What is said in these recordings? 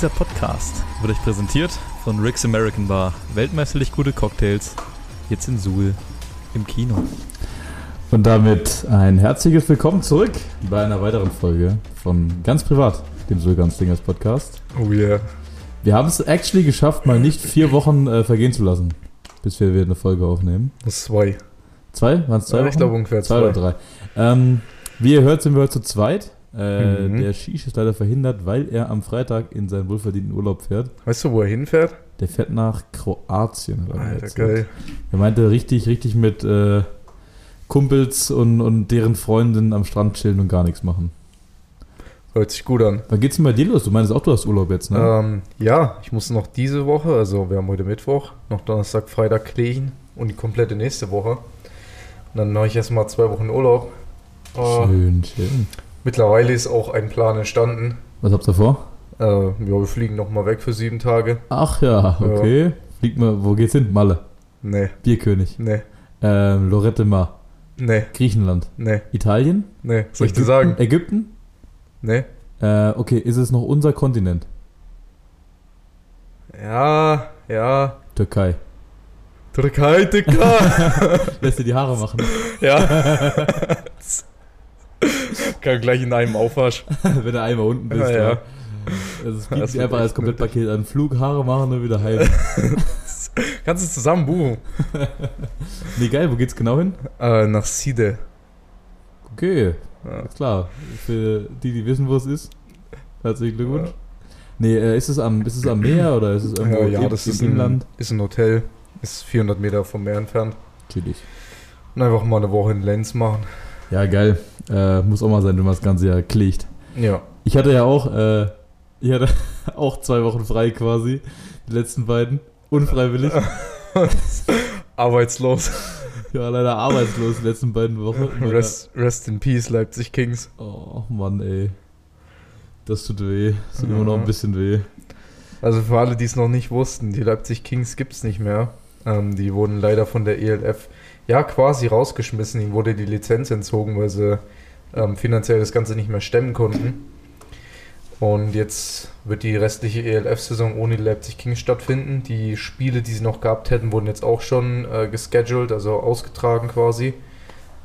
Dieser Podcast wird euch präsentiert von Rick's American Bar. Weltmeisterlich gute Cocktails. Jetzt in Suhl im Kino. Und damit ein herzliches Willkommen zurück bei einer weiteren Folge von Ganz Privat, dem Suhl Ganz Dingers Podcast. Oh yeah. Wir haben es actually geschafft, mal nicht vier Wochen äh, vergehen zu lassen, bis wir wieder eine Folge aufnehmen. Das ist zwei. Zwei? Waren es zwei Ja, Wochen? ich glaube ungefähr zwei zwei. oder drei. Ähm, wie ihr hört, sind wir heute zu zweit. Äh, Mhm. Der Shish ist leider verhindert, weil er am Freitag in seinen wohlverdienten Urlaub fährt. Weißt du, wo er hinfährt? Der fährt nach Kroatien. er Alter, geil. Er meinte richtig, richtig mit äh, Kumpels und, und deren Freundinnen am Strand chillen und gar nichts machen. Hört sich gut an. Wann geht's denn bei dir los? Du meinst auch, du hast Urlaub jetzt, ne? Ähm, ja, ich muss noch diese Woche, also wir haben heute Mittwoch, noch Donnerstag, Freitag kleben und die komplette nächste Woche. Und dann mache ich erstmal zwei Wochen Urlaub. Äh, Schön, schön. Mittlerweile ist auch ein Plan entstanden. Was habt ihr vor? Äh, ja, wir fliegen nochmal weg für sieben Tage. Ach ja, okay. Fliegt mal, wo geht's hin? Malle. Nee, Bierkönig. nee, Ähm, Lorette Mar. nee, Griechenland. nee, Italien? nee. Soll ich dir Ägypten? sagen? Ägypten? Nee. Äh, okay, ist es noch unser Kontinent? Ja, ja. Türkei. Türkei, Dicker. Lässt dir die Haare machen. ja. Kann gleich in einem Aufwasch. Wenn du einmal unten bist. Ja, ja. Also es Das bietet wird einfach als echt Komplettpaket an. Flug, Haare machen und wieder heim. Kannst du zusammen buchen? nee, geil, wo geht's genau hin? Äh, nach Side. Okay, Ja. ist klar. Für die, die wissen, wo es ist. Herzlichen Glückwunsch. Ja. Nee, äh, ist es am, ist es am Meer oder ist es irgendwo Ja, ja, im- das im ist ein, Inland? ist ein Hotel. Ist 400 Meter vom Meer entfernt. Chillig. Und einfach mal eine Woche in Lenz machen. Ja, geil. Äh, muss auch mal sein, wenn man das Ganze ja klickt. Ja. Ich hatte ja auch, äh, ich hatte auch zwei Wochen frei quasi. Die letzten beiden. Unfreiwillig. Arbeitslos. Ja, leider arbeitslos die letzten beiden Wochen. Rest, rest in Peace, Leipzig Kings. Oh Mann, ey. Das tut weh. Das tut Ja. immer noch ein bisschen weh. Also für alle, die es noch nicht wussten, die Leipzig Kings gibt es nicht mehr. Ähm, die wurden leider von der ELF ja quasi rausgeschmissen. Ihnen wurde die Lizenz entzogen, weil sie ähm, finanziell das Ganze nicht mehr stemmen konnten. Und jetzt wird die restliche ELF-Saison ohne die Leipzig Kings stattfinden. Die Spiele, die sie noch gehabt hätten, wurden jetzt auch schon äh, gescheduled, also ausgetragen quasi.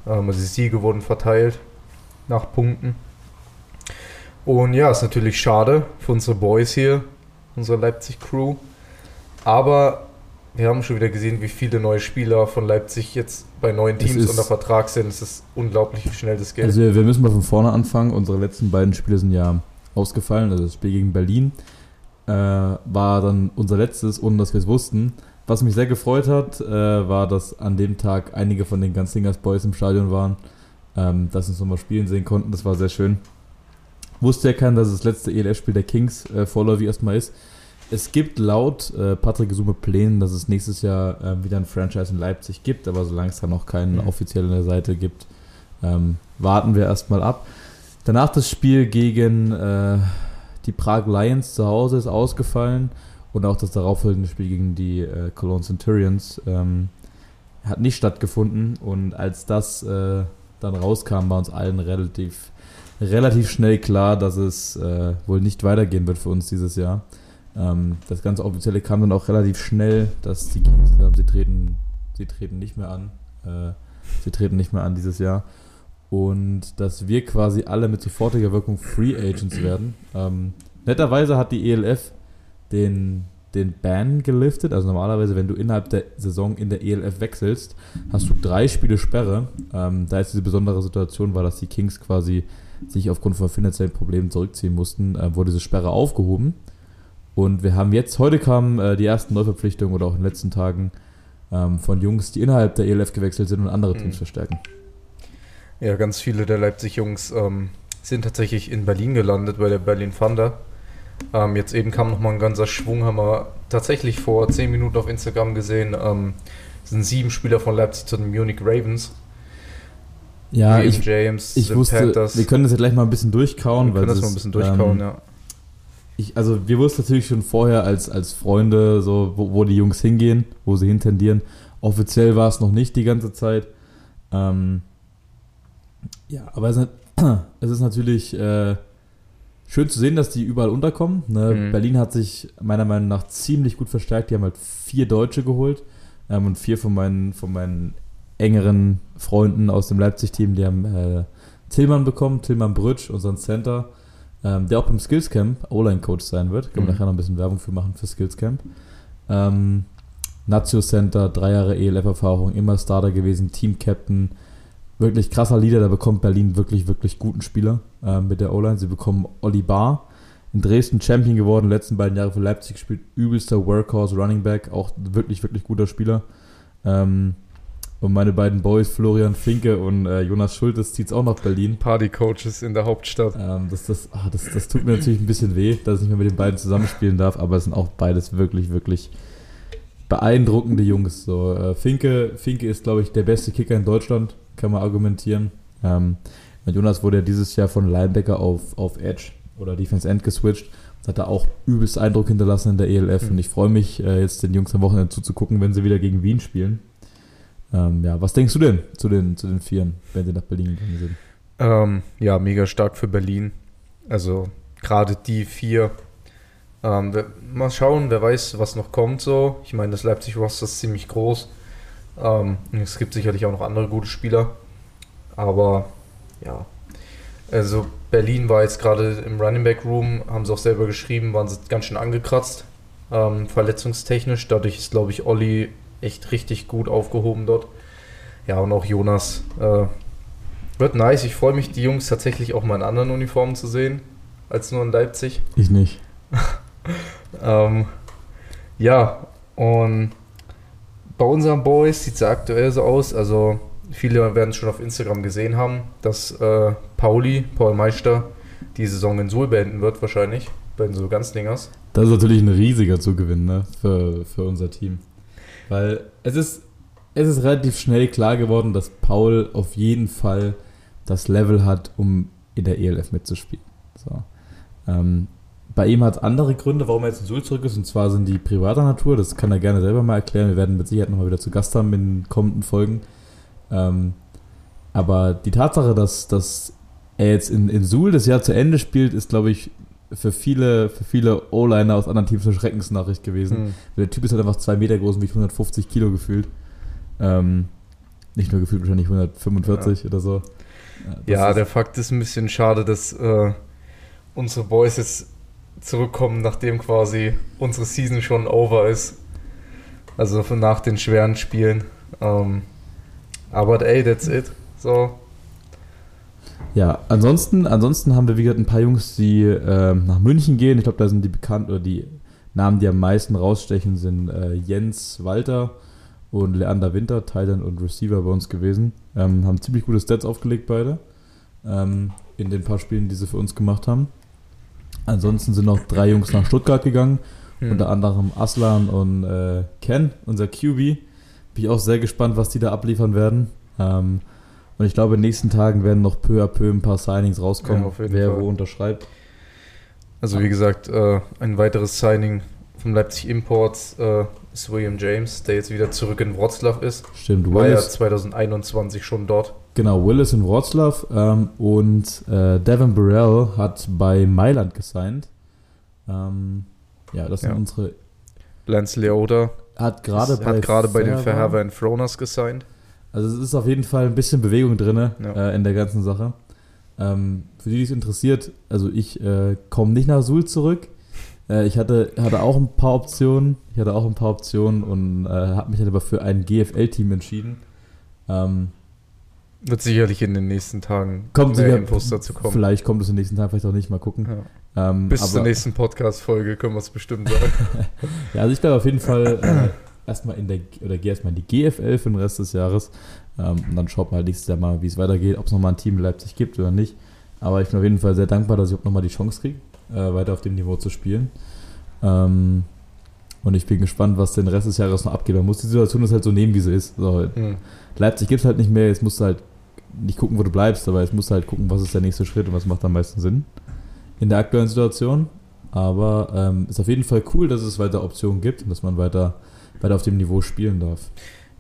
Ähm, also die Siege wurden verteilt nach Punkten. Und ja, ist natürlich schade für unsere Boys hier, unsere Leipzig-Crew. Aber wir haben schon wieder gesehen, wie viele neue Spieler von Leipzig jetzt bei neuen Teams unter Vertrag sind. Es ist unglaublich, wie schnell das geht. Also wir, müssen mal von vorne anfangen. Unsere letzten beiden Spiele sind ja ausgefallen. Also das Spiel gegen Berlin äh, war dann unser letztes, ohne dass wir es wussten. Was mich sehr gefreut hat, äh, war, dass an dem Tag einige von den Ganzlingers Boys im Stadion waren, ähm, dass wir uns nochmal spielen sehen konnten. Das war sehr schön. Wusste ja keiner, dass es das letzte ELF-Spiel der Kings äh, vorläufig erstmal ist. Es gibt laut äh, Patrick Gesume Plänen, dass es nächstes Jahr äh, wieder ein Franchise in Leipzig gibt, aber solange es da noch keinen Mhm. offiziellen der Seite gibt, ähm, warten wir erstmal ab. Danach das Spiel gegen äh, die Prague Lions zu Hause ist ausgefallen und auch das darauffolgende Spiel gegen die äh, Cologne Centurions ähm, hat nicht stattgefunden und als das äh, dann rauskam, war uns allen relativ, relativ schnell klar, dass es äh, wohl nicht weitergehen wird für uns dieses Jahr. Ähm, das ganze Offizielle kam dann auch relativ schnell, dass die Kings haben, sie treten, sie treten nicht mehr an. Äh, sie treten nicht mehr an dieses Jahr. Und dass wir quasi alle mit sofortiger Wirkung Free Agents werden. Ähm, netterweise hat die ELF den, den Ban geliftet. Also normalerweise, wenn du innerhalb der Saison in der ELF wechselst, hast du drei Spiele Sperre. Ähm, da ist diese besondere Situation war, dass die Kings quasi sich aufgrund von finanziellen Problemen zurückziehen mussten, äh, wurde diese Sperre aufgehoben. Und wir haben jetzt, heute kamen äh, die ersten Neuverpflichtungen oder auch in den letzten Tagen ähm, von Jungs, die innerhalb der ELF gewechselt sind und andere Teams Mhm. verstärken. Ja, ganz viele der Leipzig-Jungs ähm, sind tatsächlich in Berlin gelandet, bei der Berlin Thunder. Ähm, jetzt eben kam nochmal ein ganzer Schwung, haben wir tatsächlich vor 10 Minuten auf Instagram gesehen. Ähm, sind sieben Spieler von Leipzig zu den Munich Ravens. Ja, ich, James, ich wusste, Panthers. wir können das ja gleich mal ein bisschen durchkauen. Wir können das mal ein bisschen durchkauen, ähm, ja. Ich, also wir wussten natürlich schon vorher als, als Freunde, so, wo, wo die Jungs hingehen, wo sie hintendieren. Offiziell war es noch nicht die ganze Zeit. Ähm, ja, aber es ist, es ist natürlich äh, schön zu sehen, dass die überall unterkommen. Ne? Mhm. Berlin hat sich meiner Meinung nach ziemlich gut verstärkt. Die haben halt vier Deutsche geholt ähm, und vier von meinen, von meinen engeren Freunden aus dem Leipzig-Team, die haben äh, Tillmann bekommen, Tillmann Brütsch, unseren Center, ähm, der auch beim Skillscamp O-Line-Coach sein wird. Können wir Mhm. nachher noch ein bisschen Werbung für machen für Skillscamp. Ähm, Nazio Center, drei Jahre ELF-Erfahrung, immer Starter gewesen, Team-Captain, wirklich krasser Leader, da bekommt Berlin wirklich, wirklich guten Spieler äh, mit der O-Line. Sie bekommen Olli Bar, in Dresden Champion geworden, letzten beiden Jahre für Leipzig gespielt, übelster Workhorse, Running Back, auch wirklich, wirklich guter Spieler. Ähm, und meine beiden Boys, Florian Finke und äh, Jonas Schultes, zieht es auch nach Berlin. Party-Coaches in der Hauptstadt. Ähm, das, das, ah, das, das tut mir natürlich ein bisschen weh, dass ich nicht mehr mit den beiden zusammenspielen darf, aber es sind auch beides wirklich, wirklich beeindruckende Jungs. So, äh, Finke, Finke ist, glaube ich, der beste Kicker in Deutschland, kann man argumentieren. Ähm, Jonas wurde ja dieses Jahr von Linebacker auf, auf Edge oder Defense End geswitcht. Hat da auch übelst Eindruck hinterlassen in der ELF Mhm. und ich freue mich, äh, jetzt den Jungs am Wochenende zuzugucken, wenn sie wieder gegen Wien spielen. Ähm, ja, was denkst du denn zu den, zu den Vieren, wenn sie nach Berlin gegangen sind? Ähm, ja, mega stark für Berlin. Also gerade die vier. Ähm, wer, mal schauen, wer weiß, was noch kommt so. Ich meine, das Leipzig-Roster ist ziemlich groß. Ähm, es gibt sicherlich auch noch andere gute Spieler. Aber ja, also Berlin war jetzt gerade im Running Back Room, haben sie auch selber geschrieben, waren sie ganz schön angekratzt, ähm, verletzungstechnisch. Dadurch ist, glaube ich, Olli echt richtig gut aufgehoben dort. Ja, und auch Jonas. Äh, wird nice. Ich freue mich, die Jungs tatsächlich auch mal in anderen Uniformen zu sehen, als nur in Leipzig. Ich nicht. Ähm, ja, und bei unseren Boys sieht es ja aktuell so aus. Also, viele werden es schon auf Instagram gesehen haben, dass äh, Pauli, Paul Meister, die Saison in Suhl beenden wird, wahrscheinlich. Bei den so ganz Dingers. Das ist natürlich ein riesiger Zugewinn ne, für, für unser Team. Weil es ist, es ist relativ schnell klar geworden, dass Paul auf jeden Fall das Level hat, um in der ELF mitzuspielen. So. Ähm, bei ihm hat es andere Gründe, warum er jetzt in Suhl zurück ist, und zwar sind die privater Natur. Das kann er gerne selber mal erklären. Wir werden mit Sicherheit nochmal wieder zu Gast haben in den kommenden Folgen. Ähm, aber die Tatsache, dass, dass er jetzt in, in Suhl das Jahr zu Ende spielt, ist, glaube ich, für viele, für viele O-Liner aus anderen Teams eine Schreckensnachricht gewesen. Hm. Der Typ ist halt einfach zwei Meter groß und wiegt 150 Kilo gefühlt. Ähm, nicht nur gefühlt, wahrscheinlich 145 oder so. Ja, ist- der Fakt ist ein bisschen schade, dass äh, unsere Boys jetzt zurückkommen, nachdem quasi unsere Season schon over ist. Also nach den schweren Spielen. Ähm, aber ey, that's it. So, Ja, ansonsten, ansonsten haben wir, wie gesagt, ein paar Jungs, die ähm, nach München gehen. Ich glaube, da sind die bekannt oder die Namen, die am meisten rausstechen, sind äh, Jens Walter und Leander Winter, Thailand und Receiver bei uns gewesen. Ähm, haben ziemlich gute Stats aufgelegt, beide. Ähm, in den paar Spielen, die sie für uns gemacht haben. Ansonsten sind noch drei Jungs nach Stuttgart gegangen. hm. Unter anderem Aslan und äh, Ken, unser QB. Bin ich auch sehr gespannt, was die da abliefern werden. Ähm, und ich glaube, in den nächsten Tagen werden noch peu à peu ein paar Signings rauskommen, Ja, wer Fall. wo unterschreibt. Also wie gesagt, äh, ein weiteres Signing vom Leipzig Imports äh, ist William James, der jetzt wieder zurück in Wroclaw ist. Stimmt, War ja Willis, 2021 schon dort. genau, Willis in Wroclaw ähm, und äh, Devin Burrell hat bei Mailand gesigned. Ähm, ja, das sind Ja. unsere. Lance Leota Hat gerade gerade bei den Verhaver and Fronas gesigned. Also es ist auf jeden Fall ein bisschen Bewegung drin Ja. äh, in der ganzen Sache. Ähm, für die, die es interessiert, also ich äh, komme nicht nach Suhl zurück. Äh, ich hatte, hatte auch ein paar Optionen. Ich hatte auch ein paar Optionen und äh, habe mich dann aber für ein GFL-Team entschieden. Ähm, Wird sicherlich in den nächsten Tagen kommt mehr sicher, Infos dazu kommen. Vielleicht kommt es in den nächsten Tagen, vielleicht auch nicht, mal gucken. Ja. Ähm, Bis zur nächsten Podcast-Folge können wir es bestimmt sagen. Ja, also ich bleibe auf jeden Fall äh, erstmal in der, oder gehe erstmal in die GFL für den Rest des Jahres. Ähm, und dann schaut man halt nächstes Jahr mal, wie es weitergeht, ob es nochmal ein Team in Leipzig gibt oder nicht. Aber ich bin auf jeden Fall sehr dankbar, dass ich auch nochmal die Chance kriege, äh, weiter auf dem Niveau zu spielen. Ähm, und ich bin gespannt, was den Rest des Jahres noch abgeht. Man muss die Situation jetzt halt so nehmen, wie sie ist. So, hm. Leipzig gibt es halt nicht mehr, jetzt musst du halt nicht gucken, wo du bleibst, aber jetzt musst du halt gucken, was ist der nächste Schritt und was macht am meisten Sinn in der aktuellen Situation. Aber ähm, ist auf jeden Fall cool, dass es weiter Optionen gibt und dass man weiter, weiter auf dem Niveau spielen darf.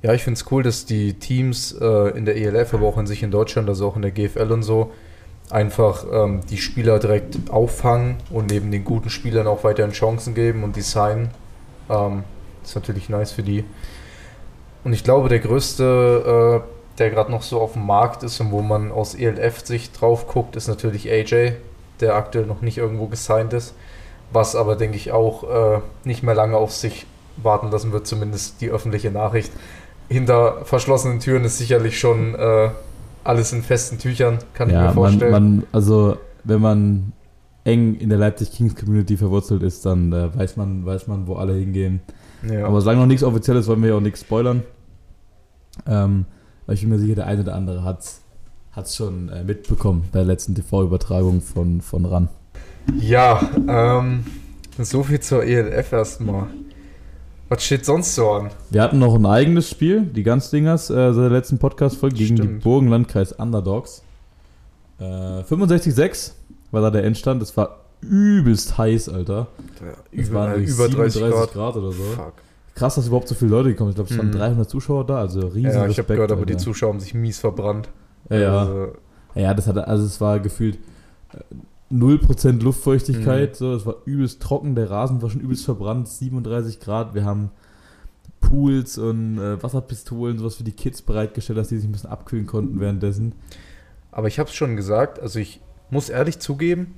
Ja, ich finde es cool, dass die Teams äh, in der ELF, aber auch an sich in Deutschland, also auch in der GFL und so, einfach ähm, die Spieler direkt auffangen und neben den guten Spielern auch weiterhin Chancen geben und designen. Ähm, ist natürlich nice für die. Und ich glaube, der größte, äh, der gerade noch so auf dem Markt ist und wo man aus ELF-Sicht drauf guckt, ist natürlich AJ, der aktuell noch nicht irgendwo gesigned ist. Was aber, denke ich, auch äh, nicht mehr lange auf sich warten lassen wird, zumindest die öffentliche Nachricht. Hinter verschlossenen Türen ist sicherlich schon äh, alles in festen Tüchern, kann ja, ich mir vorstellen. Man, man, also, wenn man eng in der Leipzig Kings Community verwurzelt ist, dann äh, weiß, man, weiß man, wo alle hingehen. ja. Aber solange noch nichts Offizielles, wollen wir ja auch nichts spoilern. Ähm, ich bin mir sicher, der eine oder andere hat es schon äh, mitbekommen bei der letzten TV-Übertragung von, von RAN. Ja, ähm, so viel zur ELF erstmal. Was steht sonst so an? Wir hatten noch ein eigenes Spiel, die Ganzdingers, äh, seit der letzten Podcast-Folge gegen die Stimmt. Burgenlandkreis Underdogs. Äh, 65-6 war da der Endstand. Das war übelst heiß, Alter. Es waren Über, irgendwie über 30 37 Grad. oder so. Fuck. Krass, dass überhaupt so viele Leute gekommen sind. Ich glaube, es waren Mhm. 300 Zuschauer da, also riesen Ja, ich habe gehört, aber die Alter. Zuschauer haben sich mies verbrannt. Ja, ja. Also, Ja, das hatte, also es war gefühlt äh, 0% Luftfeuchtigkeit, Mhm. so, es war übelst trocken, der Rasen war schon übelst verbrannt, 37 Grad, wir haben Pools und äh, Wasserpistolen, sowas für die Kids bereitgestellt, dass die sich ein bisschen abkühlen konnten währenddessen. aber ich habe es schon gesagt, also ich muss ehrlich zugeben,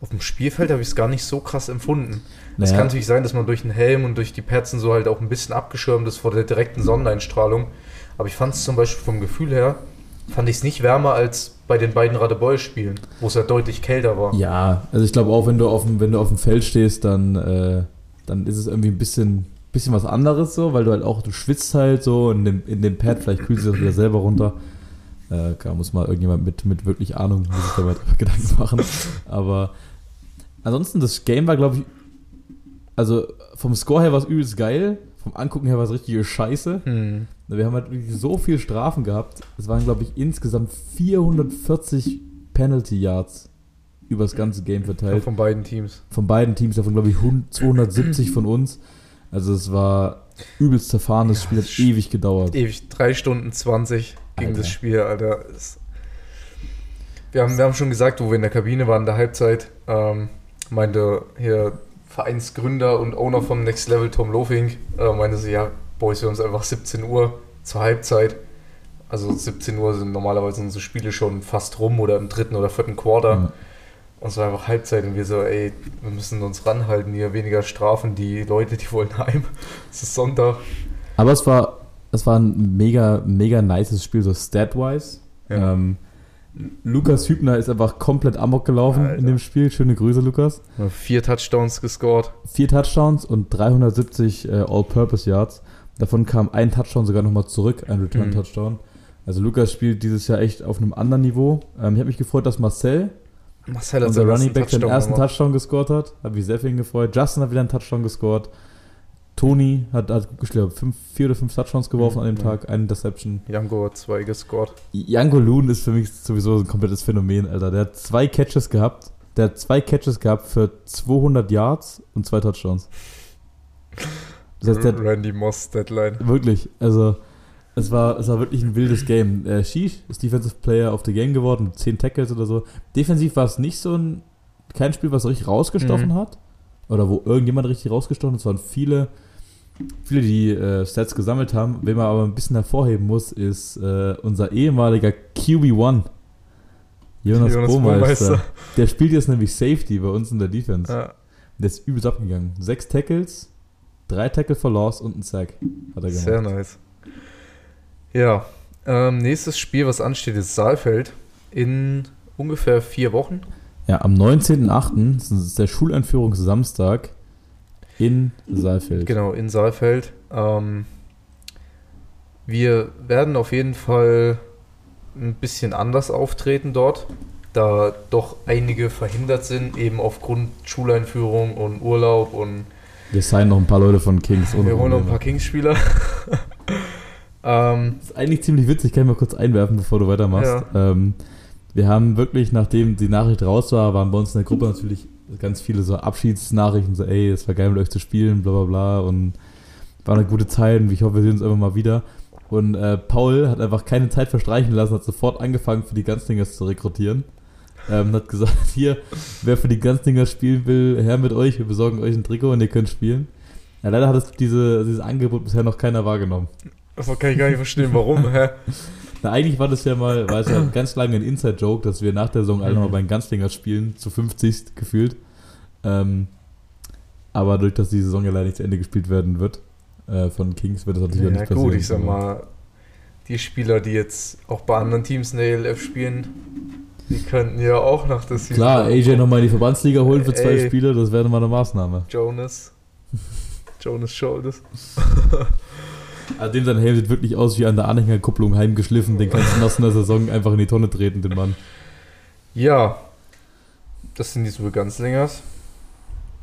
auf dem Spielfeld habe ich es gar nicht so krass empfunden. Es Naja, kann natürlich sein, dass man durch den Helm und durch die Perzen so halt auch ein bisschen abgeschirmt ist vor der direkten Sonneneinstrahlung. Aber ich fand es zum Beispiel vom Gefühl her, fand ich es nicht wärmer als bei den beiden Radebeul-Spielen, wo es ja deutlich kälter war. ja, also ich glaube auch, wenn du auf dem, wenn du auf dem Feld stehst, dann, äh, dann ist es irgendwie ein bisschen, bisschen was anderes so, weil du halt auch, du schwitzt halt so in dem, in dem Pad, vielleicht kühlst du das wieder selber runter. Äh, klar, muss mal irgendjemand mit, mit wirklich Ahnung, muss sich da drüber Gedanken machen. Aber ansonsten, das Game war, glaube ich, also vom Score her war es übelst geil, vom Angucken her war es richtige Scheiße. Hm. Wir haben halt wirklich so viele Strafen gehabt. Es waren, glaube ich, insgesamt 440 Penalty Yards über das ganze Game verteilt. von beiden Teams. Von beiden Teams, davon, glaube ich, 100 270 von uns. Also es war übelst zerfahren, das Ja, Spiel hat ewig gedauert. Ewig, 3 Stunden 20 ging Alter. das Spiel, Alter. Wir haben, wir haben schon gesagt, wo wir in der Kabine waren, in der Halbzeit, ähm, meinte hier Vereinsgründer und Owner vom Next Level, Tom Lofing, äh, meinte sie, ja, Boys, wir haben es einfach 17 Uhr zur Halbzeit. Also 17 Uhr sind normalerweise unsere Spiele schon fast rum oder im dritten oder vierten Quarter. Ja. Und es war einfach Halbzeit und wir so, ey, wir müssen uns ranhalten hier, weniger Strafen, die Leute, die wollen heim. Es ist Sonntag. Aber es war, es war ein mega, mega nices Spiel, so stat-wise. Ja. Ähm, Lukas Hübner ist einfach komplett amok gelaufen Alter. in dem Spiel. Schöne Grüße, Lukas. Vier Touchdowns gescored. Vier Touchdowns und 370 äh, All-Purpose Yards. Davon kam ein Touchdown sogar nochmal zurück, ein Return-Touchdown. Also Lukas spielt dieses Jahr echt auf einem anderen Niveau. Ähm, ich habe mich gefreut, dass Marcel, Marcel unser Running Back, seinen ersten gemacht. Touchdown gescored hat. Habe mich sehr für ihn gefreut. Justin hat wieder einen Touchdown gescored. Tony hat, hat ich glaube, fünf, vier oder fünf Touchdowns geworfen Mhm, an dem. Tag, eine Interception. Jango hat zwei gescored. Janko Loon ist für mich sowieso ein komplettes Phänomen, Alter. Der hat zwei Catches gehabt. Der hat zwei Catches gehabt für 200 Yards und zwei Touchdowns. Das heißt, der hat Randy Moss Deadline. wirklich, also es war, es war wirklich ein wildes Game. Äh, Sheesh ist Defensive Player of the Game geworden, mit 10 Tackles oder so. Defensiv war es nicht so ein, kein Spiel, was richtig rausgestochen Mhm. hat. Oder wo irgendjemand richtig rausgestochen hat. Es waren viele, viele, die äh, Stats gesammelt haben. Wen man aber ein bisschen hervorheben muss, ist äh, unser ehemaliger QB1. Jonas, Jonas. Burmeister. Der spielt jetzt nämlich Safety bei uns in der Defense. Ja, Der ist übelst abgegangen. Sechs Tackles, drei Tackle for Loss und ein Sack hat er gemacht. sehr nice. Ja, ähm, nächstes Spiel, was ansteht, ist Saalfeld. In ungefähr vier Wochen. Ja, am 19.08. das ist der Schuleinführungssamstag in Saalfeld. Genau, in Saalfeld. Ähm, wir werden auf jeden Fall ein bisschen anders auftreten dort, da doch einige verhindert sind, eben aufgrund Schuleinführung und Urlaub und Wir signen noch ein paar Leute von Kings. wir holen noch ein paar Kings-Spieler. ähm, Das ist eigentlich ziemlich witzig, kann ich mal kurz einwerfen, bevor du weitermachst. Ähm, wir haben wirklich, nachdem die Nachricht raus war, waren bei uns in der Gruppe natürlich ganz viele so Abschiedsnachrichten, so ey, es war geil mit euch zu spielen, bla bla bla und war eine gute Zeit und ich hoffe, wir sehen uns einfach mal wieder. Und äh, Paul hat einfach keine Zeit verstreichen lassen, hat sofort angefangen, für die Ganzlingers zu rekrutieren. Ähm, hat gesagt, hier, wer für die Ganzlinger spielen will, her mit euch, wir besorgen euch ein Trikot und ihr könnt spielen. Ja, leider hat es diese, dieses Angebot bisher noch keiner wahrgenommen. Das kann ich gar nicht verstehen, warum, hä? Na, eigentlich war das ja mal, es ja ganz lange ein Inside-Joke, dass wir nach der Saison alle Mhm. mal bei den Ganzlinger spielen, zu 50 gefühlt. Ähm, aber durch dass die Saison ja leider nicht zu Ende gespielt werden wird, äh, von Kings wird das natürlich auch Ja nicht passieren. gut, ich sag mal, die Spieler, die jetzt auch bei anderen Teams in der ELF spielen, die könnten ja auch nach der Season Klar, AJ nochmal in die Verbandsliga holen für zwei Ey. Spiele, das wäre mal eine Maßnahme. Jonas. Jonas Shoulders. Also dem sein Helm sieht wirklich aus wie an der Anhängerkupplung heimgeschliffen, den kannst du nach einer Saison einfach in die Tonne treten, den Mann. Ja. Das sind die Superganzlingers.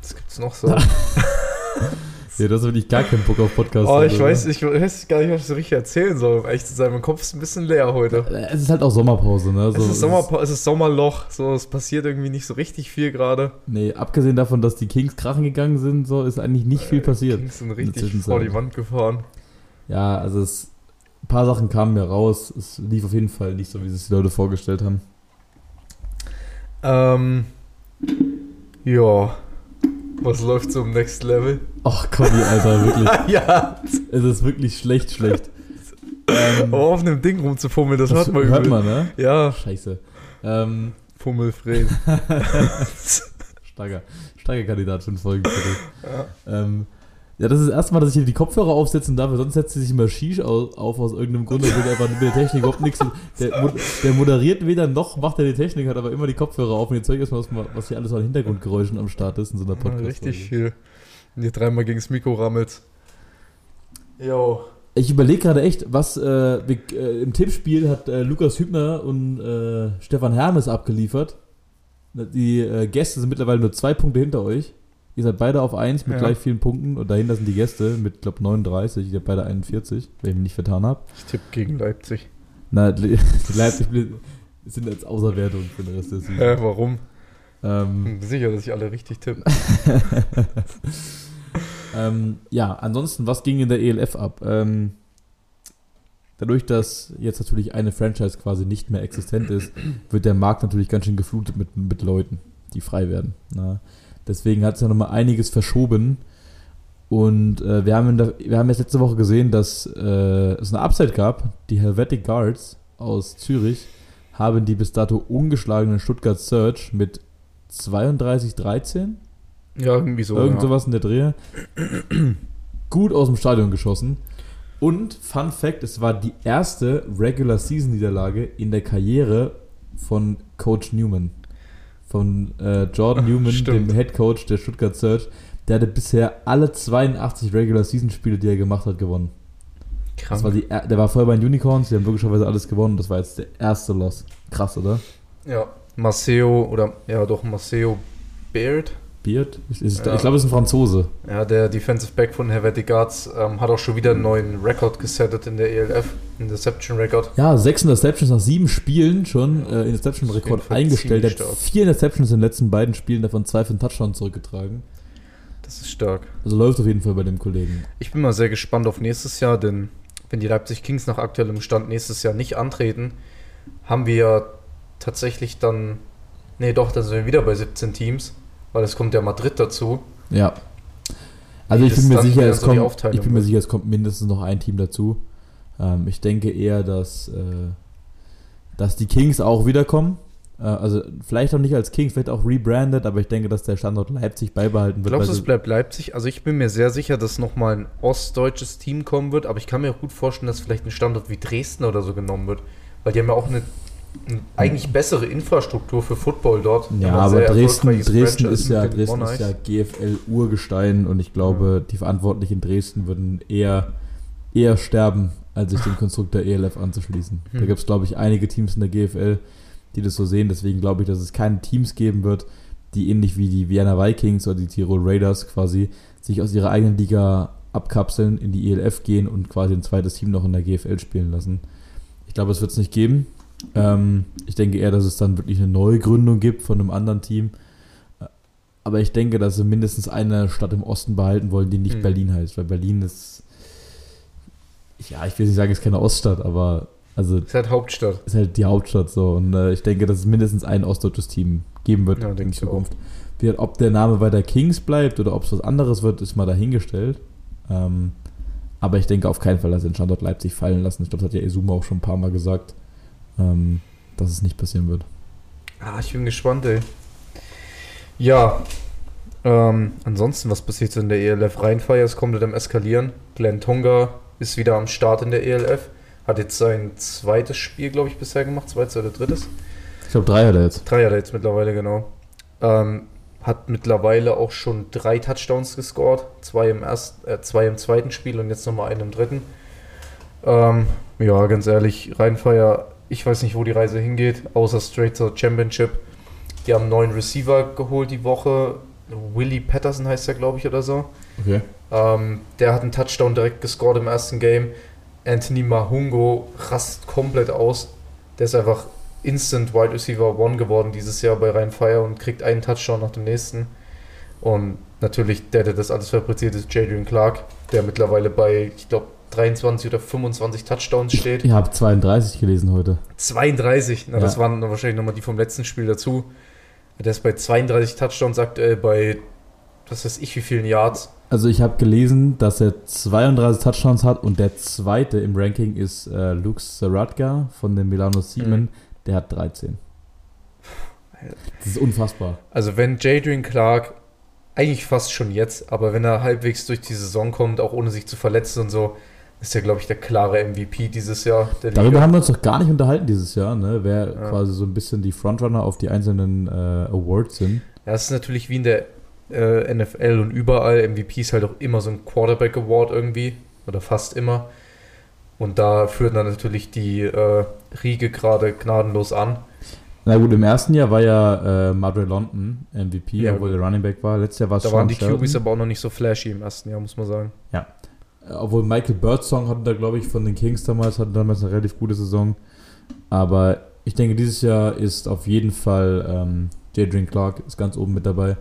Was gibt's noch so? Ja, das wirklich gar keinen Bock auf Podcast. oh, ich oder? weiß, ich weiß gar nicht, was ich so richtig erzählen soll, um ehrlich zu sein. Mein Kopf ist ein bisschen leer heute. Es ist halt auch Sommerpause, ne? So, es, ist Sommer, es ist Sommerloch, so es passiert irgendwie nicht so richtig viel gerade. Nee, abgesehen davon, dass die Kings krachen gegangen sind, so ist eigentlich nicht viel passiert. Kings sind richtig vor die Wand gefahren. Ja, also es, ein paar Sachen kamen mir raus. Es lief auf jeden Fall nicht so, wie sich die Leute vorgestellt haben. Ähm, ja. Was läuft so im Next Level? Ach komm, Alter, wirklich. ja, Es ist wirklich schlecht, schlecht. Ähm, aber auf einem Ding rumzufummeln, das, das hört man hört übel. man, ne? Ja, Scheiße. Ähm, Fummelfred. starker, starker Kandidat für einen Folgentitel. ja. Ähm, ja, das ist das erste Mal, dass ich hier die Kopfhörer aufsetzen darf, sonst setzt sie sich immer Shish au- auf aus irgendeinem Grund, da wird einfach mit der Technik überhaupt nichts. Der, der moderiert weder noch, macht er die Technik, hat aber immer die Kopfhörer auf und jetzt zeige ich erstmal, was, hier alles an Hintergrundgeräuschen am Start ist in so einer Ja, podcast richtig viel. Und ihr dreimal gegen das Mikro rammelt. Jo. Ich überlege gerade echt, was äh, wir, äh, im Tippspiel hat äh, Lukas Hübner und äh, Stefan Hermes abgeliefert. Die äh, Gäste sind mittlerweile nur zwei Punkte hinter euch. Ihr seid beide auf 1 mit Ja. gleich vielen Punkten und dahinter sind die Gäste mit, glaube 39. Ihr habt beide 41, wenn ich mich nicht vertan habe. Ich tippe gegen Leipzig. Na, die Leipzig sind jetzt Außerwertung für den Rest der Saison. Hä, warum? Ähm, Bin sicher, dass ich alle richtig tippe. ähm, ja, ansonsten, was ging in der ELF ab? Ähm, dadurch, dass jetzt natürlich eine Franchise quasi nicht mehr existent ist, wird der Markt natürlich ganz schön geflutet mit, mit Leuten, die frei werden. Na? Deswegen hat es ja nochmal einiges verschoben. Und äh, wir, haben der, wir haben jetzt letzte Woche gesehen, dass äh, es eine Upside gab. Die Helvetic Guards aus Zürich haben die bis dato ungeschlagenen Stuttgart Search mit 32-13 Ja, irgendwie so. Irgend ja. sowas in der Drehe. Gut aus dem Stadion geschossen. Und Fun Fact, es war die erste Regular Season Niederlage in der Karriere von Coach Newman. Von äh, Jordan Newman, Stimmt. dem Head Coach der Stuttgart Search. Der hatte bisher alle 82 Regular Season Spiele, die er gemacht hat, gewonnen. Krank. Das war die, er- der war vorher bei den Unicorns, die haben logischerweise alles gewonnen. Das war jetzt der erste Loss. Krass, oder? ja, Maceo oder ja doch Maceo Baird. Beard? Ist, ist, Ja. Ich glaube, es ist ein Franzose. Ja, der Defensive Back von Helvetic Guards ähm, hat auch schon wieder einen neuen Rekord gesettet in der ELF, Interception Record. Ja, sechs Interceptions nach sieben Spielen schon. Äh, Interception-Rekord eingestellt. Er hat vier Interceptions in den letzten beiden Spielen, davon zwei für einen Touchdown zurückgetragen. Das ist stark. Also läuft auf jeden Fall bei dem Kollegen. Ich bin mal sehr gespannt auf nächstes Jahr, denn wenn die Leipzig Kings nach aktuellem Stand nächstes Jahr nicht antreten, haben wir tatsächlich dann, nee doch, dann sind wir wieder bei 17 Teams, weil es kommt ja Madrid dazu. Ja. Also ich bin mir sicher, wieder es so kommt, ich bin mir sicher, es kommt mindestens noch ein Team dazu. Ähm, ich denke eher, dass, äh, dass die Kings auch wiederkommen. Äh, also vielleicht auch nicht als Kings, vielleicht auch rebranded, aber ich denke, dass der Standort Leipzig beibehalten wird. Glaubst du, es bleibt Leipzig? Also ich bin mir sehr sicher, dass nochmal ein ostdeutsches Team kommen wird, aber ich kann mir auch gut vorstellen, dass vielleicht ein Standort wie Dresden oder so genommen wird, weil die haben ja auch eine eigentlich bessere Infrastruktur für Football dort. Ja, aber Dresden, Dresden, ist ja, Dresden ist ja GFL-Urgestein und ich glaube, die Verantwortlichen in Dresden würden eher, eher sterben, als sich dem Konstrukt der ELF anzuschließen. Da Hm. gibt es, glaube ich, einige Teams in der GFL, die das so sehen. Deswegen glaube ich, dass es keine Teams geben wird, die ähnlich wie die Vienna Vikings oder die Tirol Raiders quasi sich aus ihrer eigenen Liga abkapseln, in die ELF gehen und quasi ein zweites Team noch in der GFL spielen lassen. Ich glaube, es wird es nicht geben. Ähm, ich denke eher, dass es dann wirklich eine Neugründung gibt von einem anderen Team. Äh, Aber ich denke, dass sie mindestens eine Stadt im Osten behalten wollen, die nicht Hm. Berlin heißt, weil Berlin ist, ja, ich will nicht sagen, es ist keine Oststadt, aber Also Ist halt Hauptstadt. ist halt die Hauptstadt so. Und äh, ich denke, dass es mindestens ein ostdeutsches Team geben wird Ja, in Zukunft. Wie, ob der Name weiter Kings bleibt oder ob es was anderes wird, ist mal dahingestellt. Ähm, aber ich denke auf keinen Fall, dass sie den Standort Leipzig fallen lassen. Ich glaube, das hat ja Izuma auch schon ein paar Mal gesagt, ähm, dass es nicht passieren wird. Ah, ich bin gespannt, ey. Ja. Ähm, ansonsten, was passiert so in der ELF? Rheinfeier ist komplett am Eskalieren. Glenn Tonga ist wieder am Start in der ELF. Hat jetzt sein zweites Spiel, glaube ich, bisher gemacht. Zweites oder drittes? Ich glaube, drei hat er jetzt. Drei hat er jetzt mittlerweile, genau. Ähm, hat mittlerweile auch schon drei Touchdowns gescored. Zwei im, ersten, äh, zwei im zweiten Spiel und jetzt nochmal einen im dritten. Ähm, ja, ganz ehrlich, Rheinfeier, ich weiß nicht, wo die Reise hingeht, außer straight zur Championship. Die haben einen neuen Receiver geholt die Woche. Willie Patterson heißt er, glaube ich, oder so. Okay. Ähm, der hat einen Touchdown direkt gescored im ersten Game. Anthony Mahungo rastet komplett aus. Der ist einfach Instant Wide Receiver One geworden dieses Jahr bei Rhein Fire und kriegt einen Touchdown nach dem nächsten. Und natürlich, der, der das alles fabriziert, ist Jadrian Clark, der mittlerweile bei, ich glaube, 23 oder 25 Touchdowns steht. Ich habe 32 gelesen heute. 32, na, das Ja. waren dann wahrscheinlich nochmal die vom letzten Spiel dazu. Der ist bei 32 Touchdowns aktuell bei, was weiß ich, wie vielen Yards. Also ich habe gelesen, dass er 32 Touchdowns hat und der zweite im Ranking ist äh, Luke Saratka von den Milano Siemen. Mhm. Der hat 13. Das ist unfassbar. Also wenn Jadrian Clark, eigentlich fast schon jetzt, aber wenn er halbwegs durch die Saison kommt, auch ohne sich zu verletzen und so, ist er, glaube ich, der klare MVP dieses Jahr Darüber haben wir uns doch gar nicht unterhalten dieses Jahr, ne? wer Ja. quasi so ein bisschen die Frontrunner auf die einzelnen äh, Awards sind. Ja, es ist natürlich wie in der äh, NFL und überall. MVP ist halt auch immer so ein Quarterback Award irgendwie. Oder fast immer. Und da führt dann natürlich die äh, Riege gerade gnadenlos an. Na gut, im ersten Jahr war ja äh, Madre London MVP, Ja, obwohl gut. der Running Back war. Letztes Jahr war es Da Sean waren die Shelton. QBs aber auch noch nicht so flashy im ersten Jahr, muss man sagen. Äh, Obwohl Michael Birdsong hatten da, glaube ich, von den Kings damals, hatten damals eine relativ gute Saison. Aber ich denke, dieses Jahr ist auf jeden Fall ähm, Jadrian Clark ist ganz oben mit dabei.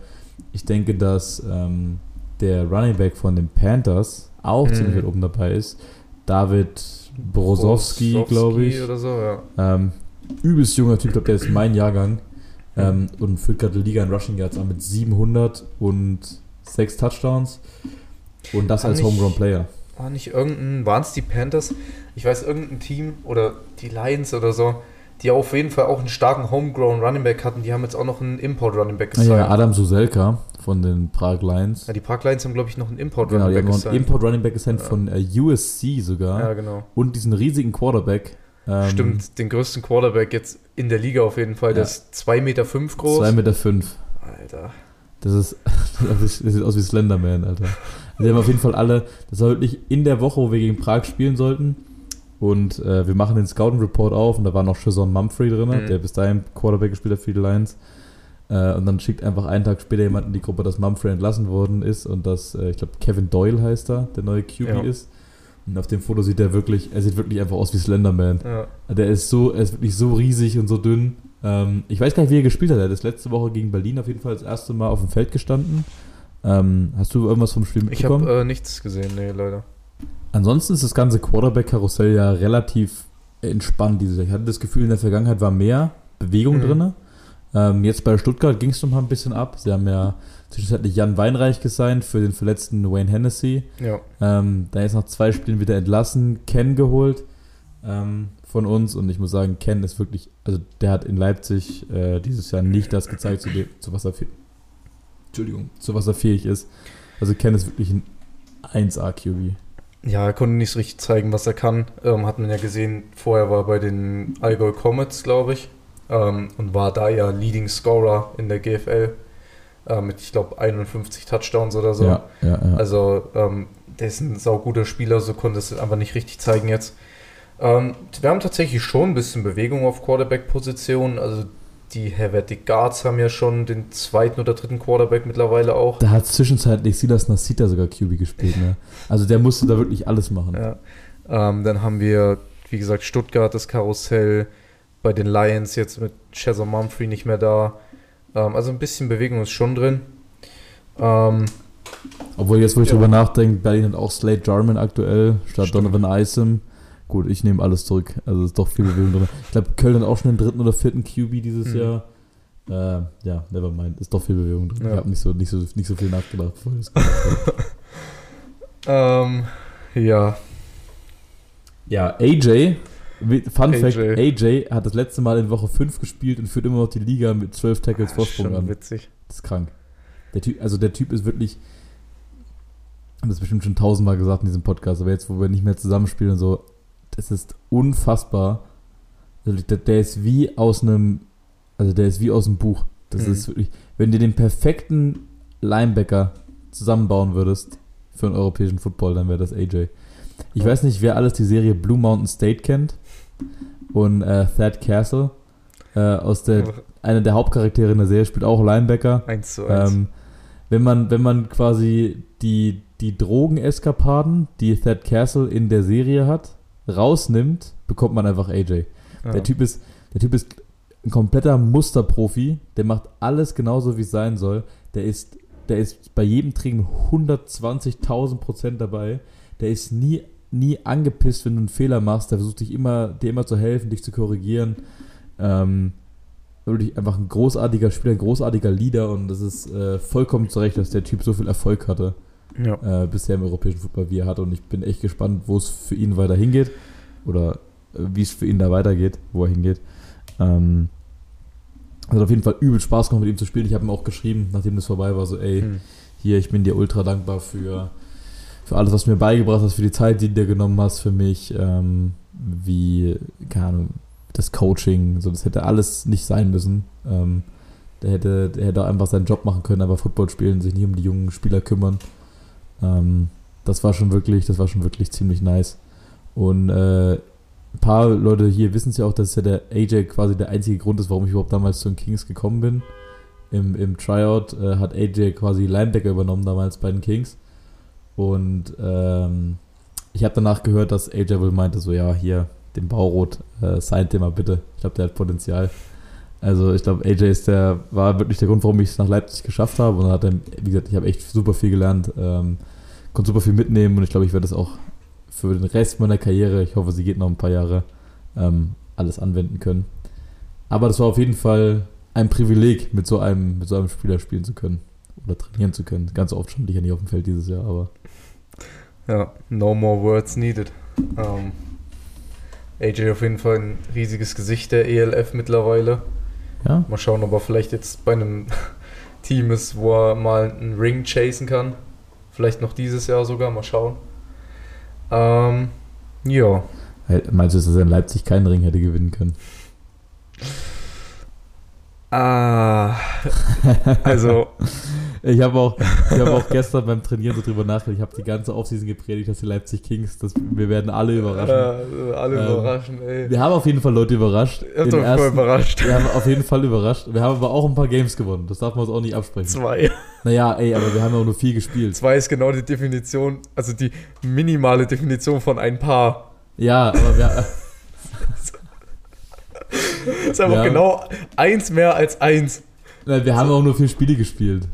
Ich denke, dass ähm, der Running Back von den Panthers auch Mhm. ziemlich weit oben dabei ist. David Brosowski, glaube ich. Oder so, ja. Ähm, übelst junger Typ, glaub, der ist mein Jahrgang. Ähm, und führt gerade die Liga in Rushing Yards an mit 700 und 6 Touchdowns. Und das War als nicht- Homegrown Player. War nicht irgendein, waren es die Panthers? Ich weiß, irgendein Team oder die Lions oder so, die auf jeden Fall auch einen starken Homegrown Running Back hatten. Die haben jetzt auch noch einen Import Running Back gesigned. ja, Adam Suselka von den Prag Lions. Ja, die Park Lions haben, glaube ich, noch einen Import Genau, die Running haben Back noch einen gesigned. Import Running Back gesigned Ja. von äh, USC sogar. Ja, genau. Und diesen riesigen Quarterback. Ähm, Stimmt, den größten Quarterback jetzt in der Liga auf jeden Fall. Der Ja. ist 2,5 Meter fünf groß. 2,5 Meter. Fünf. Alter. Das ist, das sieht aus wie Slenderman, Alter. Die haben auf jeden Fall alle, das war wirklich in der Woche, wo wir gegen Prag spielen sollten. Und äh, wir machen den Scouting Report auf und da war noch Shazon Mumphrey drin, Mhm. der bis dahin Quarterback gespielt hat für die Lions. Äh, und dann schickt einfach einen Tag später jemand in die Gruppe, dass Mumphrey entlassen worden ist und dass, äh, ich glaube, Kevin Doyle heißt er, der neue QB Ja. ist. Und auf dem Foto sieht er wirklich, er sieht wirklich einfach aus wie Slenderman. Ja. Der ist so, er ist wirklich so riesig und so dünn. Ähm, ich weiß gar nicht, wie er gespielt hat. Er ist letzte Woche gegen Berlin auf jeden Fall das erste Mal auf dem Feld gestanden. Ähm, hast du irgendwas vom Spiel Ich mitbekommen? habe äh, nichts gesehen, nee, leider. Ansonsten ist das ganze Quarterback-Karussell ja relativ entspannt dieses Jahr. Ich hatte das Gefühl, in der Vergangenheit war mehr Bewegung Mhm. drin. Ähm, jetzt bei Stuttgart ging es noch mal ein bisschen ab. Sie haben ja zwischenzeitlich Jan Weinreich gesigned für den verletzten Wayne Hennessy. Ja. Ähm, da ist nach zwei Spielen wieder entlassen, Ken geholt ähm, von uns und ich muss sagen, Ken ist wirklich, also der hat in Leipzig äh, dieses Jahr nicht das gezeigt, zu, dem, zu was er Entschuldigung, zu was er fähig ist. Also Ken ist wirklich ein 1A QB. Ja, er konnte nicht so richtig zeigen, was er kann. Ähm, hat man ja gesehen, vorher war er bei den Allgäu Comets, glaube ich. Ähm, und war da ja Leading Scorer in der GFL. Äh, mit, ich glaube, 51 Touchdowns oder so. Ja, ja, ja. Also, ähm, der ist ein sauguter Spieler, so konnte es einfach nicht richtig zeigen jetzt. Ähm, wir haben tatsächlich schon ein bisschen Bewegung auf Quarterback-Position. Also, die Helvetic Guards haben ja schon den zweiten oder dritten Quarterback mittlerweile auch. da hat zwischenzeitlich Silas Nasita sogar QB gespielt, ne? Also der musste da wirklich alles machen. Ja. Ähm, dann haben wir, wie gesagt, Stuttgart, das Karussell. Bei den Lions jetzt mit Chazor Mumphrey nicht mehr da. Ähm, also ein bisschen Bewegung ist schon drin. Ähm, Obwohl jetzt, wo ich Ja. drüber nachdenke, Berlin hat auch Slade Jarman aktuell statt Stimmt. Donovan Isom. Gut, ich nehme alles zurück. Also ist doch viel Bewegung drin. Ich glaube, Köln hat auch schon den dritten oder vierten QB dieses Mhm. Jahr. Äh, ja, never mind. Ist doch viel Bewegung drin. Ja. Ich habe nicht so, nicht, so, nicht so viel nachgedacht. Ähm, ja. ja, AJ, Fun Fact, AJ. AJ hat das letzte Mal in Woche 5 gespielt und führt immer noch die Liga mit 12 Tackles Vorsprung Schon an. witzig. Das ist krank. Der typ, also der Typ ist wirklich, ich habe das bestimmt schon tausendmal gesagt in diesem Podcast, aber jetzt, wo wir nicht mehr zusammenspielen und so, das ist unfassbar. Also der, der ist wie aus einem, also der ist wie aus einem Buch. Das Mhm. ist wirklich, wenn du den perfekten Linebacker zusammenbauen würdest für einen europäischen Football, dann wäre das AJ. Ich weiß nicht, wer alles die Serie Blue Mountain State kennt und äh, Thad Castle äh, aus der, einer der Hauptcharaktere in der Serie spielt auch Linebacker. 1 zu 1. Ähm, wenn man, wenn man quasi die, die Drogeneskapaden, die Thad Castle in der Serie hat, rausnimmt, bekommt man einfach AJ. ja. Der Typ ist, der Typ ist ein kompletter Musterprofi, der macht alles genauso, wie es sein soll. Der ist, der ist bei jedem Training 120.000 Prozent dabei. Der ist nie, nie angepisst, wenn du einen Fehler machst. Der versucht dich immer, dir immer zu helfen, dich zu korrigieren. Ähm, wirklich einfach ein großartiger Spieler, ein großartiger Leader und das ist äh, vollkommen zu Recht, dass der Typ so viel Erfolg hatte ja. äh, bisher im europäischen Fußball, wie er hat. Und ich bin echt gespannt, wo es für ihn weiter hingeht. Oder äh, wie es für ihn da weitergeht, wo er hingeht. Ähm, es hat auf jeden Fall übel Spaß gemacht, mit ihm zu spielen. Ich habe ihm auch geschrieben, nachdem das vorbei war, so, ey, Hm. hier, ich bin dir ultra dankbar für, für alles, was du mir beigebracht hast, für die Zeit, die du dir genommen hast für mich, ähm, wie, keine Ahnung, das Coaching, so, das hätte alles nicht sein müssen. Ähm, der hätte, der hätte auch einfach seinen Job machen können, aber Football spielen, sich nicht um die jungen Spieler kümmern. Ähm, das war schon wirklich, das war schon wirklich ziemlich nice. Und äh, ein paar Leute hier wissen es ja auch, dass ja der AJ quasi der einzige Grund ist, warum ich überhaupt damals zu den Kings gekommen bin. Im, im Tryout äh, hat AJ quasi Linebacker übernommen damals bei den Kings. Und ähm, ich habe danach gehört, dass AJ wohl meinte, so ja, hier, den Baurot, äh, signed den mal bitte. Ich glaube, der hat Potenzial. Also ich glaube, AJ ist der, war wirklich der Grund, warum ich es nach Leipzig geschafft habe. Und hat er, wie gesagt, ich habe echt super viel gelernt, ähm, konnte super viel mitnehmen und ich glaube, ich werde das auch für den Rest meiner Karriere, ich hoffe, sie geht noch ein paar Jahre, ähm, alles anwenden können. Aber das war auf jeden Fall ein Privileg, mit so einem, mit so einem Spieler spielen zu können oder trainieren zu können. Ganz oft stand ich ja nicht auf dem Feld dieses Jahr, aber Ja, no more words needed. Ähm, AJ auf jeden Fall ein riesiges Gesicht der ELF mittlerweile. Ja. Mal schauen, ob er vielleicht jetzt bei einem Team ist, wo er mal einen Ring chasen kann. Vielleicht noch dieses Jahr sogar, mal schauen. Ähm, ja. Hey, Meinst du, dass er in Leipzig keinen Ring hätte gewinnen können? Ah, also, Ich habe auch, ich hab auch gestern beim Trainieren so drüber nachgedacht. Ich habe die ganze Offseason gepredigt, dass die Leipzig Kings, dass wir werden alle überraschen. äh, alle Ähm, überraschen, ey. Wir haben auf jeden Fall Leute überrascht. Ihr habt doch voll ersten- überrascht. Wir haben auf jeden Fall überrascht. Wir haben aber auch ein paar Games gewonnen. Das darf man uns auch nicht absprechen. Zwei. Naja, ey, aber wir haben ja auch nur viel gespielt. Zwei ist genau die Definition, also die minimale Definition von ein Paar. Ja, aber wir, ist einfach Ja. genau eins mehr als eins. na, wir haben auch nur vier Spiele gespielt.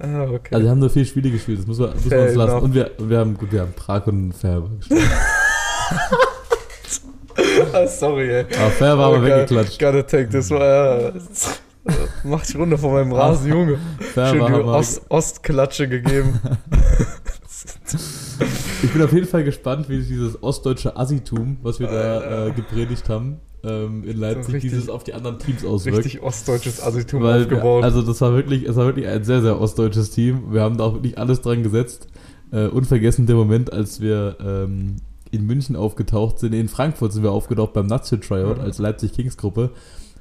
Ah, okay. Also wir haben nur vier Spiele gespielt. Das muss man, muss man Fair uns lassen. Und wir, wir haben, gut, wir haben Prag und Färber gespielt. ah, sorry, ey. Aber Färber haben wir weggeklatscht. Gotta take this one. Mach dich runter von meinem Rasen, Junge. Schön Färber die wir, Ost Ostklatsche gegeben. Ich bin auf jeden Fall gespannt, wie sich dieses ostdeutsche Assitum, was wir da äh, gepredigt haben, ähm, in Leipzig, richtig- dieses auf die anderen Teams auswirkt. Richtig ostdeutsches Assitum Weil aufgebaut. also das war wirklich, es war wirklich ein sehr, sehr ostdeutsches Team. Wir haben da auch wirklich alles dran gesetzt. Äh, unvergessen der Moment, als wir ähm, in München aufgetaucht sind. In Frankfurt sind wir aufgetaucht beim Nazio Tryout Mhm. als Leipzig Kings Gruppe.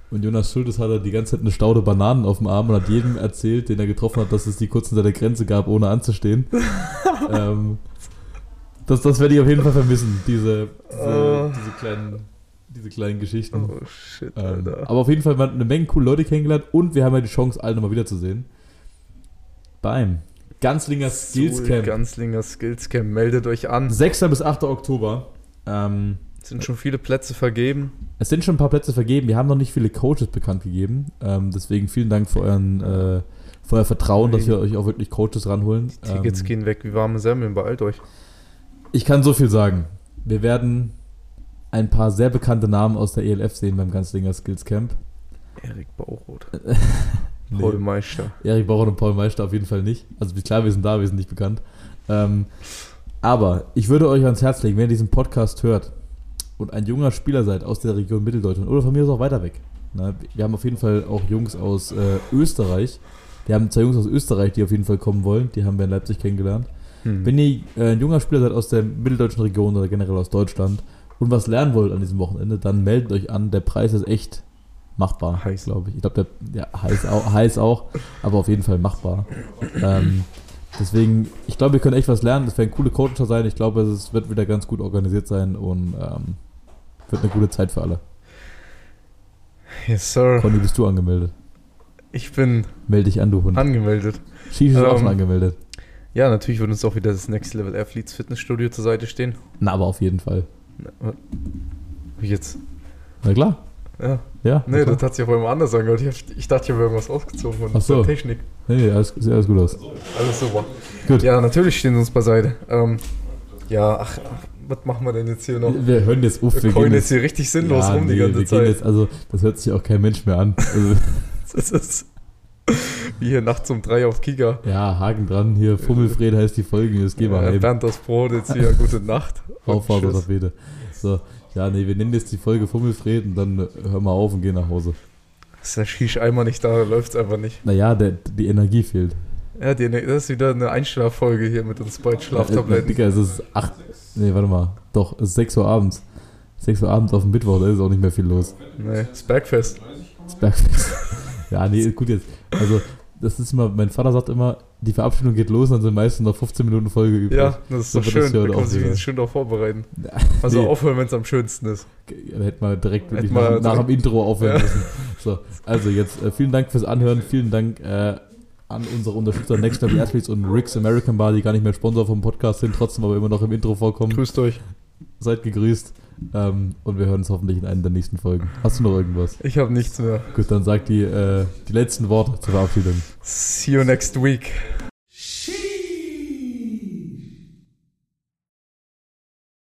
Und Jonas Schultes hatte die ganze Zeit eine Staude Bananen auf dem Arm und hat jedem erzählt, den er getroffen hat, dass es die kurz hinter der Grenze gab, ohne anzustehen. ähm, das, das werde ich auf jeden Fall vermissen, diese, diese, Oh. diese, kleinen, diese kleinen Geschichten. oh shit, Ähm, Alter. aber auf jeden Fall hat eine Menge coole Leute kennengelernt und wir haben ja die Chance, alle nochmal wiederzusehen. Beim Ganzlinger Skills Camp. Ganzlinger Skills Camp, meldet euch an. 6. bis 8. Oktober. Ähm, Es sind schon viele Plätze vergeben. es sind schon ein paar Plätze vergeben. Wir haben noch nicht viele Coaches bekannt gegeben. Ähm, deswegen vielen Dank für, euren, äh, für euer Vertrauen, dass wir euch auch wirklich Coaches ranholen. Tickets Ähm, gehen weg wie warme Semmeln, beeilt euch. Ich kann so viel sagen. wir werden ein paar sehr bekannte Namen aus der ELF sehen beim Ganzlinger Skills Camp. Erik Bauroth. Nee. Paul Meister. Erik Bauer und Paul Meister auf jeden Fall nicht. Also klar, wir sind da, wir sind nicht bekannt. Ähm, aber ich würde euch ans Herz legen, wenn ihr diesen Podcast hört und ein junger Spieler seid aus der Region Mitteldeutschland oder von mir aus auch weiter weg. Na, wir haben auf jeden Fall auch Jungs aus äh, Österreich. Wir haben zwei Jungs aus Österreich, die auf jeden Fall kommen wollen. Die haben wir in Leipzig kennengelernt. Hm. Wenn ihr äh, ein junger Spieler seid aus der mitteldeutschen Region oder generell aus Deutschland und was lernen wollt an diesem Wochenende, dann meldet euch an. Der Preis ist echt machbar, Heiß. glaube ich. Ich glaube, der ja, heiß, auch, heiß auch, aber auf jeden Fall machbar. Ähm, deswegen, ich glaube, wir können echt was lernen. Das werden coole Coaches sein. Ich glaube, es wird wieder ganz gut organisiert sein und ähm, wird eine gute Zeit für alle. Yes, Sir. Conny, bist du angemeldet? Ich bin Melde dich an, du Hund. angemeldet. Shish ist auch Ähm, schon angemeldet. Ja, natürlich wird uns auch wieder das Next Level Athletes Fitnessstudio zur Seite stehen. Na, aber auf jeden Fall. Wie jetzt? Na klar. Ja. Ja. Nee, na das hat sich auf einmal anders angehört. Ich, ich dachte, ich habe irgendwas ausgezogen von Ach so. Technik. nee, alles, sieht alles gut aus. Alles super. Gut. Ja, natürlich stehen sie uns beiseite. Ähm, ja, ach, was machen wir denn jetzt hier noch? Wir hören jetzt auf. Wir coin jetzt hier richtig sinnlos Ja, rum die nee, ganze wir gehen Zeit. Jetzt, also, das hört sich auch kein Mensch mehr an. Also, Das ist wie hier nachts um drei auf Kika. ja, Haken dran. Hier, Fummelfred heißt die Folge. Jetzt gehen wir Ja, heim. Bernd das Brot, jetzt hier gute Nacht. Auffahrt oder Fede. So, ja, nee, wir nennen jetzt die Folge Fummelfred und dann hören wir auf und gehen nach Hause. Ist der Shish-Eimer nicht da, läuft's einfach nicht. Naja, der, die Energie fehlt. Ja, die, das ist wieder eine Einschlaffolge hier mit uns beiden Schlaftabletten. Dicker, es ist 8. Nee, warte mal. Doch, es ist 6 Uhr abends. 6 Uhr abends auf dem Mittwoch, da ist auch nicht mehr viel los. Nee, das Bergfest. Das Bergfest. Ja, nee, gut jetzt. Also, das ist immer, mein Vater sagt immer, die Verabschiedung geht los, dann sind meistens noch 15 Minuten Folge übrig. Ja, das ist So doch das schön. hier Da kann man sich schön darauf vorbereiten. Also nee. aufhören, wenn es am schönsten ist. Da hätten wir direkt wirklich Hätten wir nach, nach dem Intro aufhören Ja. müssen. So, also jetzt äh, vielen Dank fürs Anhören, vielen Dank äh, an unsere Unterstützer Next Level Athletes und Rick's American Bar, die gar nicht mehr Sponsor vom Podcast sind, trotzdem aber immer noch im Intro vorkommen. Grüßt euch. Seid gegrüßt ähm, und wir hören uns hoffentlich in einer der nächsten Folgen. Hast du noch irgendwas? Ich habe nichts mehr. Gut, dann sag die, äh, die letzten Worte zur Verabschiedung. See you next week.